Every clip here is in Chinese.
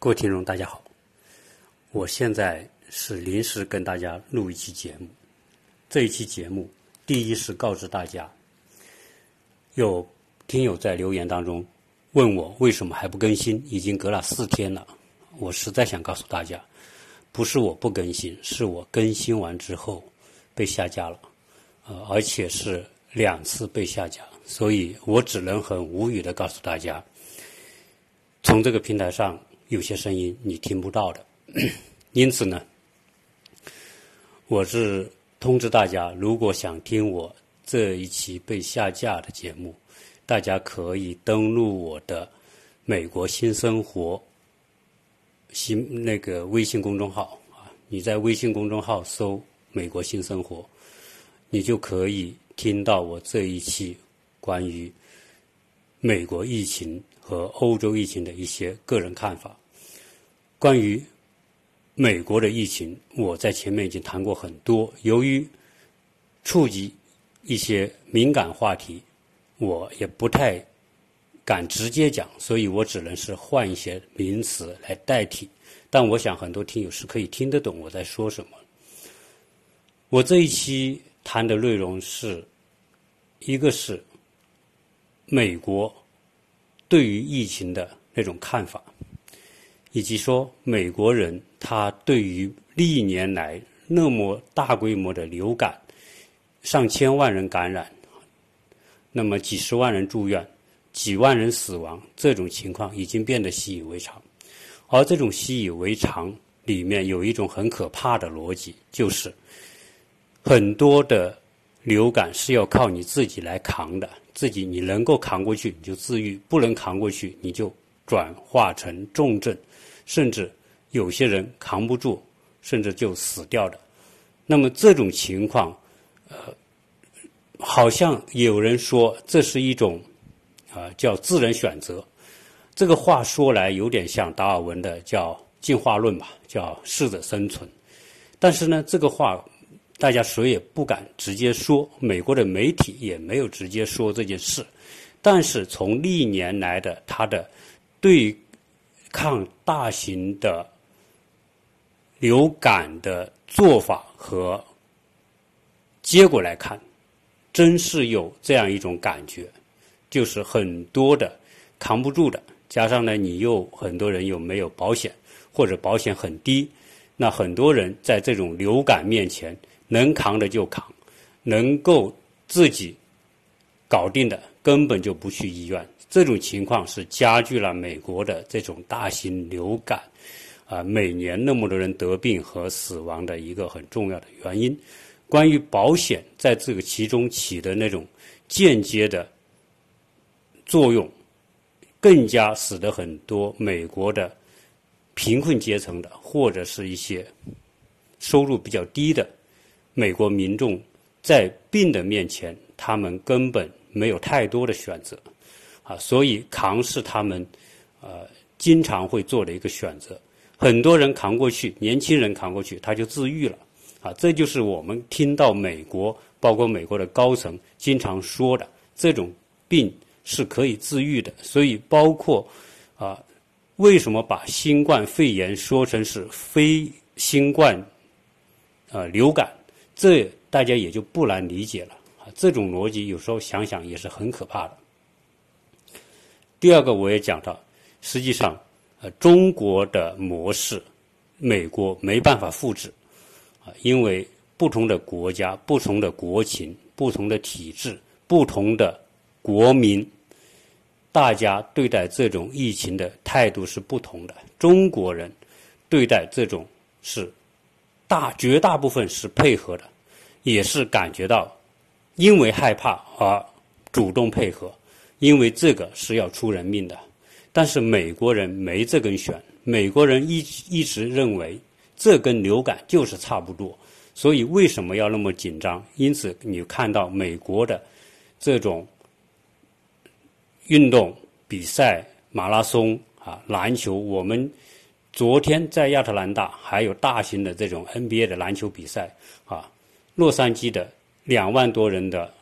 各位听众，大家好，我现在是临时跟大家录一期节目。这一期节目，第一是告知大家，有听友在留言当中问我为什么还不更新，已经隔了四天了。我实在想告诉大家，不是我不更新，是我更新完之后被下架了，呃，而且是两次被下架，所以我只能很无语的告诉大家，从这个平台上。有些声音你听不到的，因此呢，我是通知大家，如果想听我这一期被下架的节目，大家可以登录我的“美国新生活”新那个微信公众号啊，你在微信公众号搜“美国新生活”，你就可以听到我这一期关于美国疫情。和欧洲疫情的一些个人看法。关于美国的疫情，我在前面已经谈过很多。由于触及一些敏感话题，我也不太敢直接讲，所以我只能是换一些名词来代替。但我想很多听友是可以听得懂我在说什么。我这一期谈的内容是一个是美国。对于疫情的那种看法，以及说美国人他对于历年来那么大规模的流感，上千万人感染，那么几十万人住院，几万人死亡，这种情况已经变得习以为常。而这种习以为常里面有一种很可怕的逻辑，就是很多的流感是要靠你自己来扛的。自己你能够扛过去，你就自愈；不能扛过去，你就转化成重症，甚至有些人扛不住，甚至就死掉的。那么这种情况，呃，好像有人说这是一种啊叫自然选择。这个话说来有点像达尔文的叫进化论吧，叫适者生存。但是呢，这个话。大家谁也不敢直接说，美国的媒体也没有直接说这件事。但是从历年来的他的对抗大型的流感的做法和结果来看，真是有这样一种感觉，就是很多的扛不住的，加上呢，你又很多人又没有保险或者保险很低，那很多人在这种流感面前。能扛的就扛，能够自己搞定的，根本就不去医院。这种情况是加剧了美国的这种大型流感啊，每年那么多人得病和死亡的一个很重要的原因。关于保险在这个其中起的那种间接的作用，更加使得很多美国的贫困阶层的或者是一些收入比较低的。美国民众在病的面前，他们根本没有太多的选择，啊，所以扛是他们呃经常会做的一个选择。很多人扛过去，年轻人扛过去，他就自愈了，啊，这就是我们听到美国包括美国的高层经常说的，这种病是可以自愈的。所以，包括啊，为什么把新冠肺炎说成是非新冠呃流感？这大家也就不难理解了啊！这种逻辑有时候想想也是很可怕的。第二个，我也讲到，实际上，呃，中国的模式，美国没办法复制啊，因为不同的国家、不同的国情、不同的体制、不同的国民，大家对待这种疫情的态度是不同的。中国人对待这种是。大绝大部分是配合的，也是感觉到因为害怕而主动配合，因为这个是要出人命的。但是美国人没这根弦，美国人一一直认为这跟流感就是差不多，所以为什么要那么紧张？因此你看到美国的这种运动比赛、马拉松啊、篮球，我们。昨天在亚特兰大还有大型的这种 NBA 的篮球比赛啊，洛杉矶的两万多人的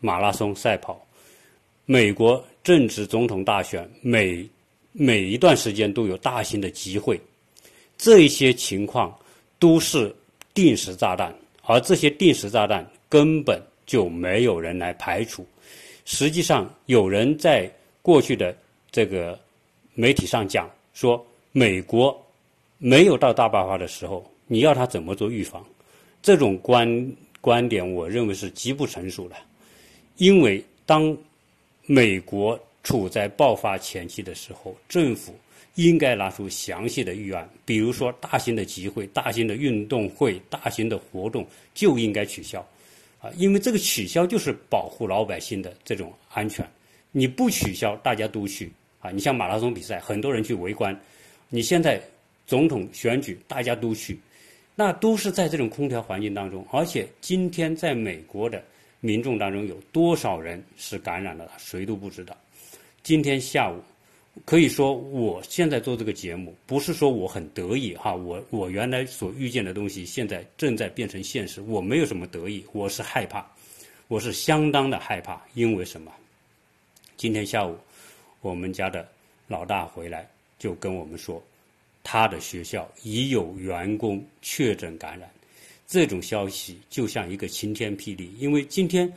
马拉松赛跑，美国正值总统大选，每每一段时间都有大型的集会，这些情况都是定时炸弹，而这些定时炸弹根本就没有人来排除。实际上，有人在过去的这个媒体上讲说，美国没有到大爆发的时候，你要他怎么做预防？这种观观点，我认为是极不成熟的，因为当美国处在爆发前期的时候，政府应该拿出详细的预案，比如说大型的集会、大型的运动会、大型的活动就应该取消，啊，因为这个取消就是保护老百姓的这种安全。你不取消，大家都去啊！你像马拉松比赛，很多人去围观。你现在总统选举，大家都去，那都是在这种空调环境当中。而且今天在美国的民众当中，有多少人是感染了，谁都不知道。今天下午，可以说我现在做这个节目，不是说我很得意哈，我我原来所预见的东西，现在正在变成现实。我没有什么得意，我是害怕，我是相当的害怕，因为什么？今天下午，我们家的老大回来就跟我们说，他的学校已有员工确诊感染，这种消息就像一个晴天霹雳，因为今天。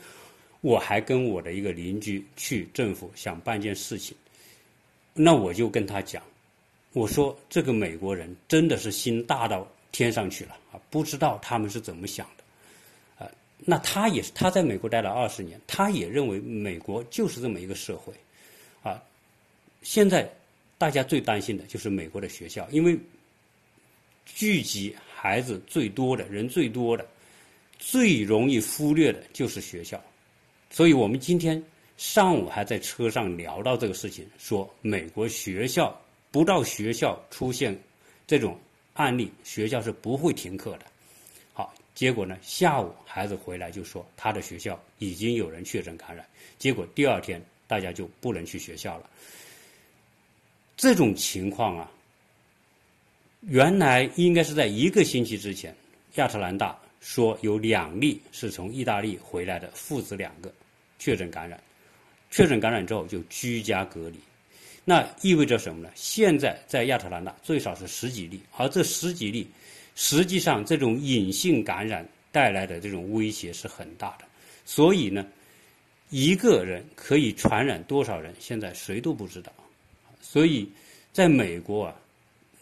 我还跟我的一个邻居去政府想办件事情，那我就跟他讲，我说这个美国人真的是心大到天上去了啊！不知道他们是怎么想的，啊，那他也是他在美国待了二十年，他也认为美国就是这么一个社会，啊，现在大家最担心的就是美国的学校，因为聚集孩子最多的人最多的，最容易忽略的就是学校。所以我们今天上午还在车上聊到这个事情，说美国学校不到学校出现这种案例，学校是不会停课的。好，结果呢，下午孩子回来就说他的学校已经有人确诊感染，结果第二天大家就不能去学校了。这种情况啊，原来应该是在一个星期之前，亚特兰大说有两例是从意大利回来的父子两个。确诊感染，确诊感染之后就居家隔离，那意味着什么呢？现在在亚特兰大最少是十几例，而这十几例，实际上这种隐性感染带来的这种威胁是很大的。所以呢，一个人可以传染多少人，现在谁都不知道。所以，在美国啊，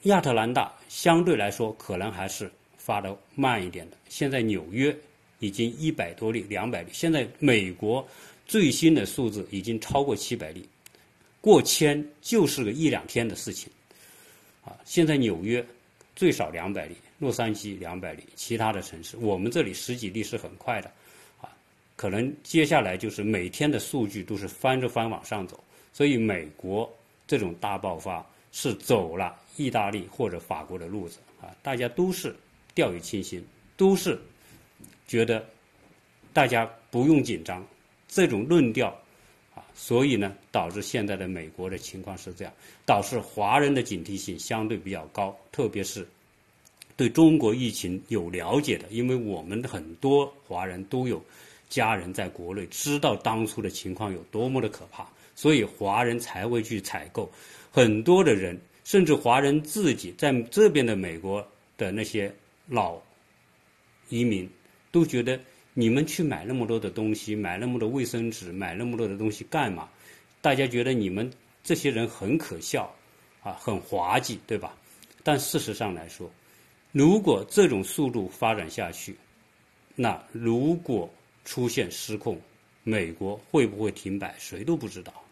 亚特兰大相对来说可能还是发的慢一点的。现在纽约已经一百多例、两百例，现在美国。最新的数字已经超过七百例，过千就是个一两天的事情，啊，现在纽约最少两百例，洛杉矶两百例，其他的城市我们这里十几例是很快的，啊，可能接下来就是每天的数据都是翻着翻往上走，所以美国这种大爆发是走了意大利或者法国的路子，啊，大家都是掉以轻心，都是觉得大家不用紧张。这种论调，啊，所以呢，导致现在的美国的情况是这样，导致华人的警惕性相对比较高，特别是对中国疫情有了解的，因为我们很多华人都有家人在国内，知道当初的情况有多么的可怕，所以华人才会去采购。很多的人，甚至华人自己在这边的美国的那些老移民，都觉得。你们去买那么多的东西，买那么多卫生纸，买那么多的东西干嘛？大家觉得你们这些人很可笑，啊，很滑稽，对吧？但事实上来说，如果这种速度发展下去，那如果出现失控，美国会不会停摆，谁都不知道。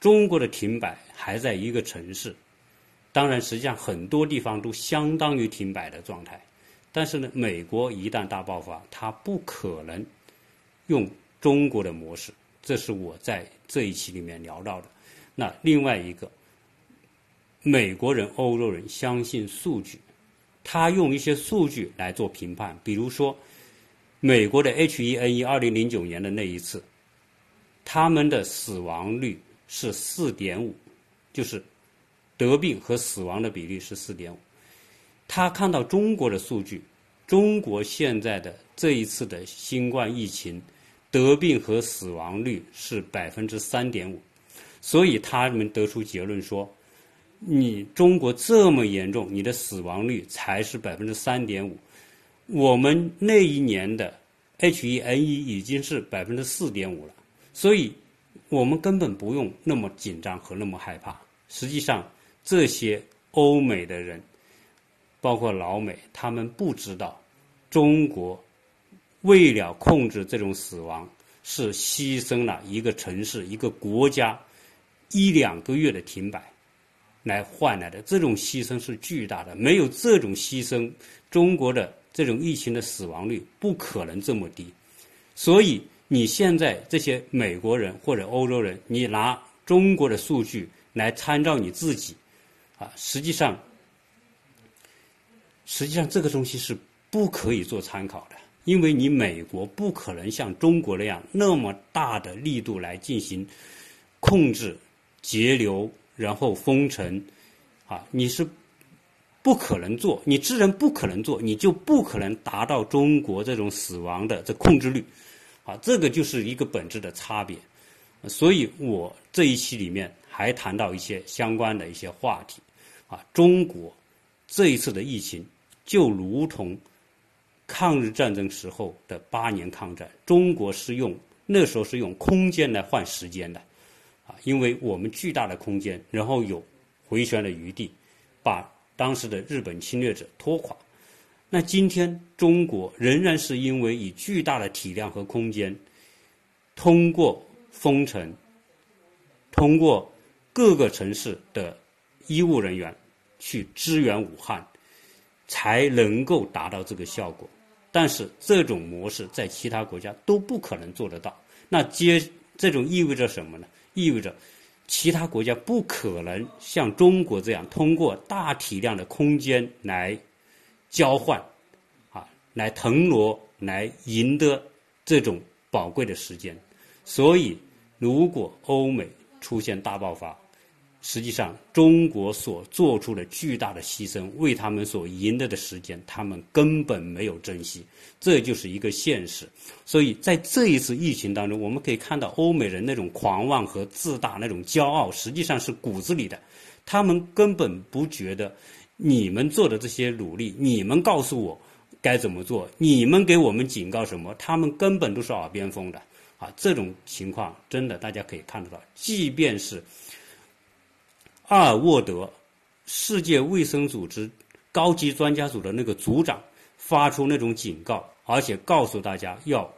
中国的停摆还在一个城市，当然，实际上很多地方都相当于停摆的状态。但是呢，美国一旦大爆发，它不可能用中国的模式，这是我在这一期里面聊到的。那另外一个，美国人、欧洲人相信数据，他用一些数据来做评判。比如说，美国的 H1N1 二零零九年的那一次，他们的死亡率是四点五，就是得病和死亡的比例是四点五。他看到中国的数据，中国现在的这一次的新冠疫情，得病和死亡率是百分之三点五，所以他们得出结论说，你中国这么严重，你的死亡率才是百分之三点五，我们那一年的 H1N1 已经是百分之四点五了，所以我们根本不用那么紧张和那么害怕。实际上，这些欧美的人，包括老美，他们不知道中国为了控制这种死亡，是牺牲了一个城市、一个国家一两个月的停摆来换来的。这种牺牲是巨大的，没有这种牺牲，中国的这种疫情的死亡率不可能这么低。所以，你现在这些美国人或者欧洲人，你拿中国的数据。来参照你自己，啊，实际上，实际上这个东西是不可以做参考的，因为你美国不可能像中国那样那么大的力度来进行控制、节流，然后封城，啊，你是不可能做，你自然不可能做，你就不可能达到中国这种死亡的这控制率，啊，这个就是一个本质的差别，所以我这一期里面。还谈到一些相关的一些话题，啊，中国这一次的疫情就如同抗日战争时候的八年抗战，中国是用那时候是用空间来换时间的，啊，因为我们巨大的空间，然后有回旋的余地，把当时的日本侵略者拖垮。那今天中国仍然是因为以巨大的体量和空间，通过封城，通过。各个城市的医务人员去支援武汉，才能够达到这个效果。但是这种模式在其他国家都不可能做得到。那接这种意味着什么呢？意味着其他国家不可能像中国这样通过大体量的空间来交换，啊，来腾挪，来赢得这种宝贵的时间。所以，如果欧美出现大爆发，实际上，中国所做出的巨大的牺牲，为他们所赢得的时间，他们根本没有珍惜，这就是一个现实。所以在这一次疫情当中，我们可以看到欧美人那种狂妄和自大、那种骄傲，实际上是骨子里的。他们根本不觉得你们做的这些努力，你们告诉我该怎么做，你们给我们警告什么，他们根本都是耳边风的。啊，这种情况真的大家可以看得到，即便是。阿尔沃德，世界卫生组织高级专家组的那个组长发出那种警告，而且告诉大家要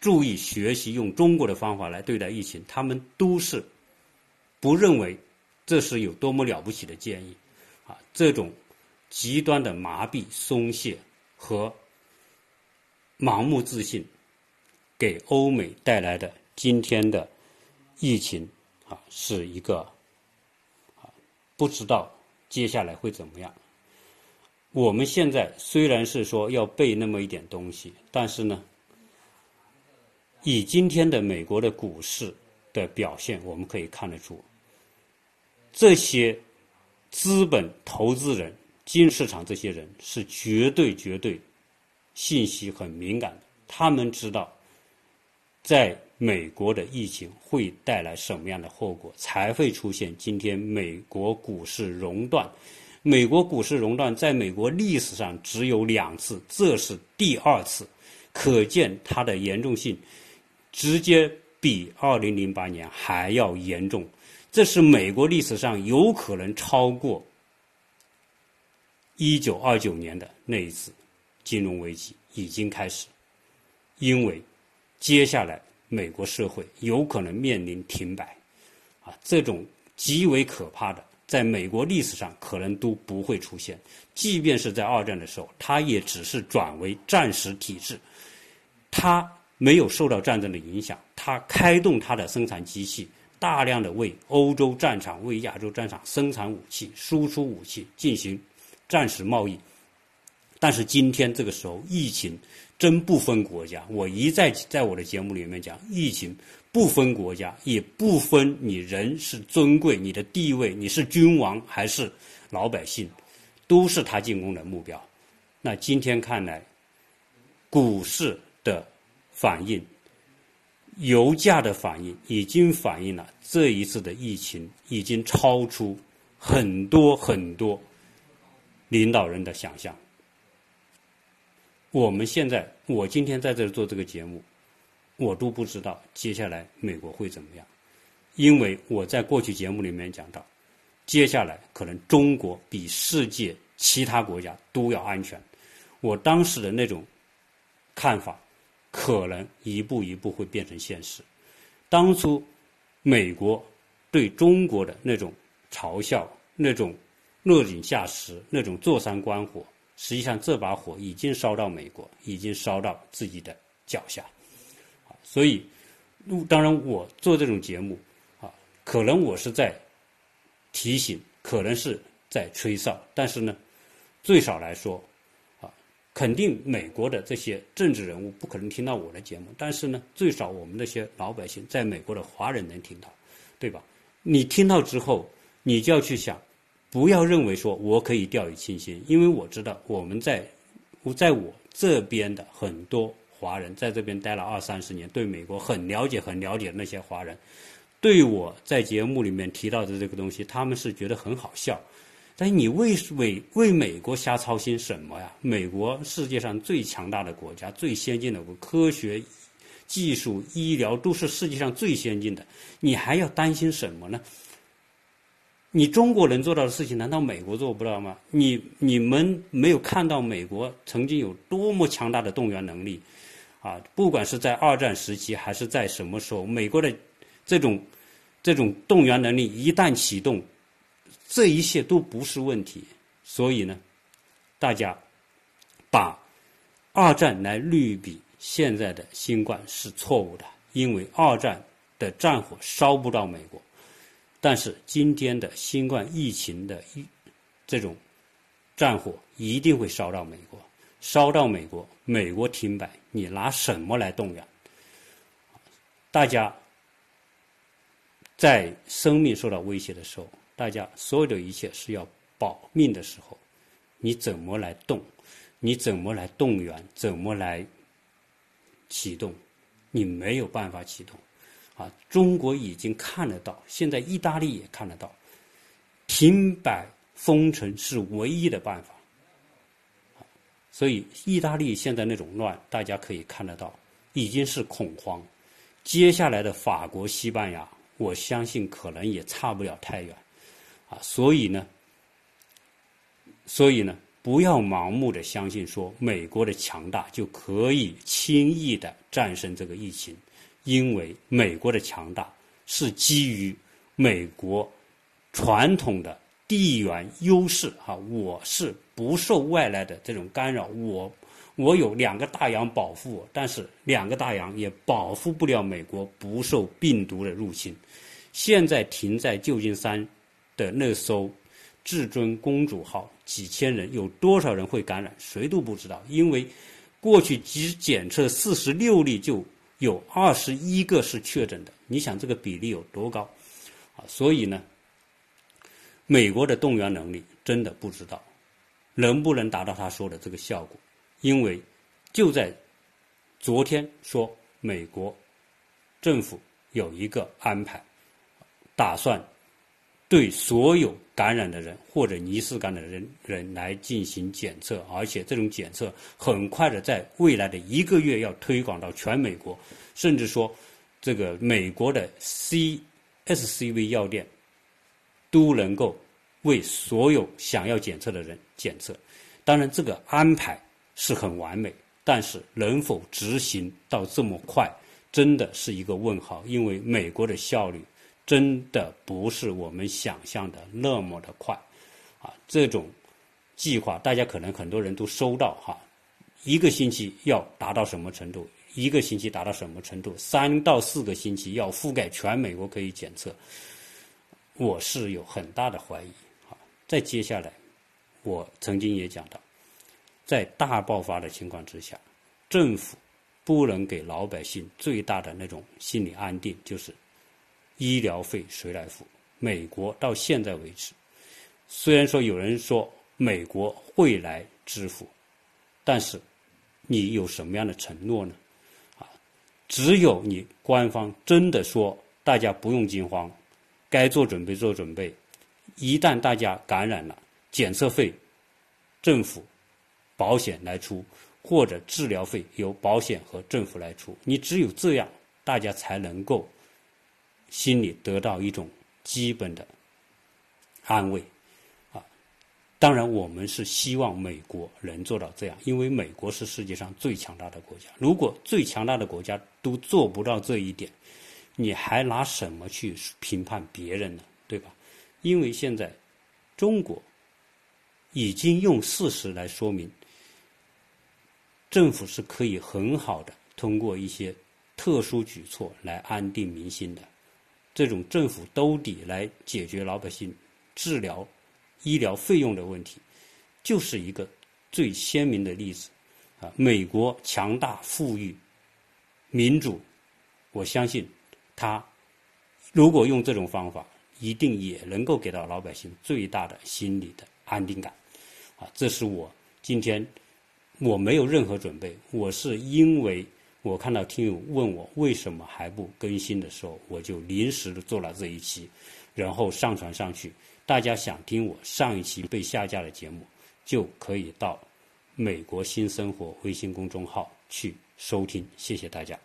注意学习用中国的方法来对待疫情。他们都是不认为这是有多么了不起的建议，这种极端的麻痹、松懈和盲目自信，给欧美带来的今天的疫情啊，是一个。不知道接下来会怎么样。我们现在虽然是说要背那么一点东西，但是呢，以今天的美国的股市的表现，我们可以看得出，这些资本投资人、金融市场这些人是绝对绝对信息很敏感的，他们知道在。美国的疫情会带来什么样的后果？才会出现今天美国股市熔断？美国股市熔断在美国历史上只有两次，这是第二次，可见它的严重性直接比二零零八年还要严重。这是美国历史上有可能超过一九二九年的那一次金融危机已经开始，因为接下来。美国社会有可能面临停摆，啊，这种极为可怕的，在美国历史上可能都不会出现。即便是在二战的时候，它也只是转为战时体制，它没有受到战争的影响，它开动它的生产机器，大量的为欧洲战场、为亚洲战场生产武器、输出武器，进行战时贸易。但是今天这个时候，疫情。真不分国家，我一再在我的节目里面讲，疫情不分国家，也不分你人是尊贵，你的地位，你是君王还是老百姓，都是他进攻的目标。那今天看来，股市的反应、油价的反应，已经反映了这一次的疫情已经超出很多很多领导人的想象。我们现在，我今天在这做这个节目，我都不知道接下来美国会怎么样，因为我在过去节目里面讲到，接下来可能中国比世界其他国家都要安全。我当时的那种看法，可能一步一步会变成现实。当初美国对中国的那种嘲笑、那种落井下石、那种坐山观火，实际上这把火已经烧到美国，已经烧到自己的脚下。所以，当然我做这种节目啊，可能我是在提醒，可能是在吹哨，但是呢，最少来说。肯定美国的这些政治人物不可能听到我的节目，但是呢，最少我们那些老百姓在美国的华人能听到，对吧？你听到之后，你就要去想，不要认为说我可以掉以轻心，因为我知道我们在我在我这边的很多华人在这边待了二三十年，对美国很了解、很了解那些华人，对我在节目里面提到的这个东西，他们是觉得很好笑。但你为为为美国瞎操心什么呀？美国世界上最强大的国家，最先进的科学、技术、医疗都是世界上最先进的，你还要担心什么呢？你中国能做到的事情，难道美国做不到吗？你你们没有看到美国曾经有多么强大的动员能力啊？不管是在二战时期，还是在什么时候，美国的这种这种动员能力一旦启动。这一切都不是问题，所以呢，大家把二战来类比现在的新冠是错误的，因为二战的战火烧不到美国，但是今天的新冠疫情的这种战火一定会烧到美国，烧到美国，美国停摆，你拿什么来动员？大家在生命受到威胁的时候。大家所有的一切是要保命的时候，你怎么来动？你怎么来动员？怎么来启动？你没有办法启动。啊，中国已经看得到，现在意大利也看得到，停摆封城是唯一的办法。所以，意大利现在那种乱，大家可以看得到，已经是恐慌。接下来的法国、西班牙，我相信可能也差不了太远。所以呢，所以呢，不要盲目的相信说美国的强大就可以轻易的战胜这个疫情，因为美国的强大是基于美国传统的地缘优势啊，我是不受外来的这种干扰，我我有两个大洋保护我，但是两个大洋也保护不了美国不受病毒的入侵。现在停在旧金山。的那艘至尊公主号几千人，有多少人会感染？谁都不知道，因为过去只检测四十六例，就有二十一个是确诊的。你想这个比例有多高？啊，所以呢，美国的动员能力真的不知道能不能达到他说的这个效果，因为就在昨天说美国政府有一个安排，打算。对所有感染的人或者疑似感染的人人来进行检测，而且这种检测很快的在未来的一个月要推广到全美国，甚至说这个美国的 C S C V 药店都能够为所有想要检测的人检测。当然，这个安排是很完美，但是能否执行到这么快，真的是一个问号。因为美国的效率。真的不是我们想象的那么的快，啊，这种计划大家可能很多人都收到哈，一个星期要达到什么程度？一个星期达到什么程度？三到四个星期要覆盖全美国可以检测，我是有很大的怀疑。啊，再接下来，我曾经也讲到，在大爆发的情况之下，政府不能给老百姓最大的那种心理安定，就是。医疗费谁来付？美国到现在为止，虽然说有人说美国会来支付，但是你有什么样的承诺呢？啊，只有你官方真的说大家不用惊慌，该做准备做准备，一旦大家感染了，检测费政府保险来出，或者治疗费由保险和政府来出。你只有这样，大家才能够心里得到一种基本的安慰啊。当然，我们是希望美国能做到这样，因为美国是世界上最强大的国家。如果最强大的国家都做不到这一点，你还拿什么去评判别人呢？对吧？因为现在中国已经用事实来说明，政府是可以很好的通过一些特殊举措来安定民心的。这种政府兜底来解决老百姓治疗医疗费用的问题，就是一个最鲜明的例子。啊，美国强大、富裕、民主，我相信他如果用这种方法。一定也能够给到老百姓最大的心理的安定感，啊，这是我今天我没有任何准备，我是因为我看到听友问我为什么还不更新的时候，我就临时的做了这一期，然后上传上去。大家想听我上一期被下架的节目，就可以到美国新生活微信公众号去收听。谢谢大家。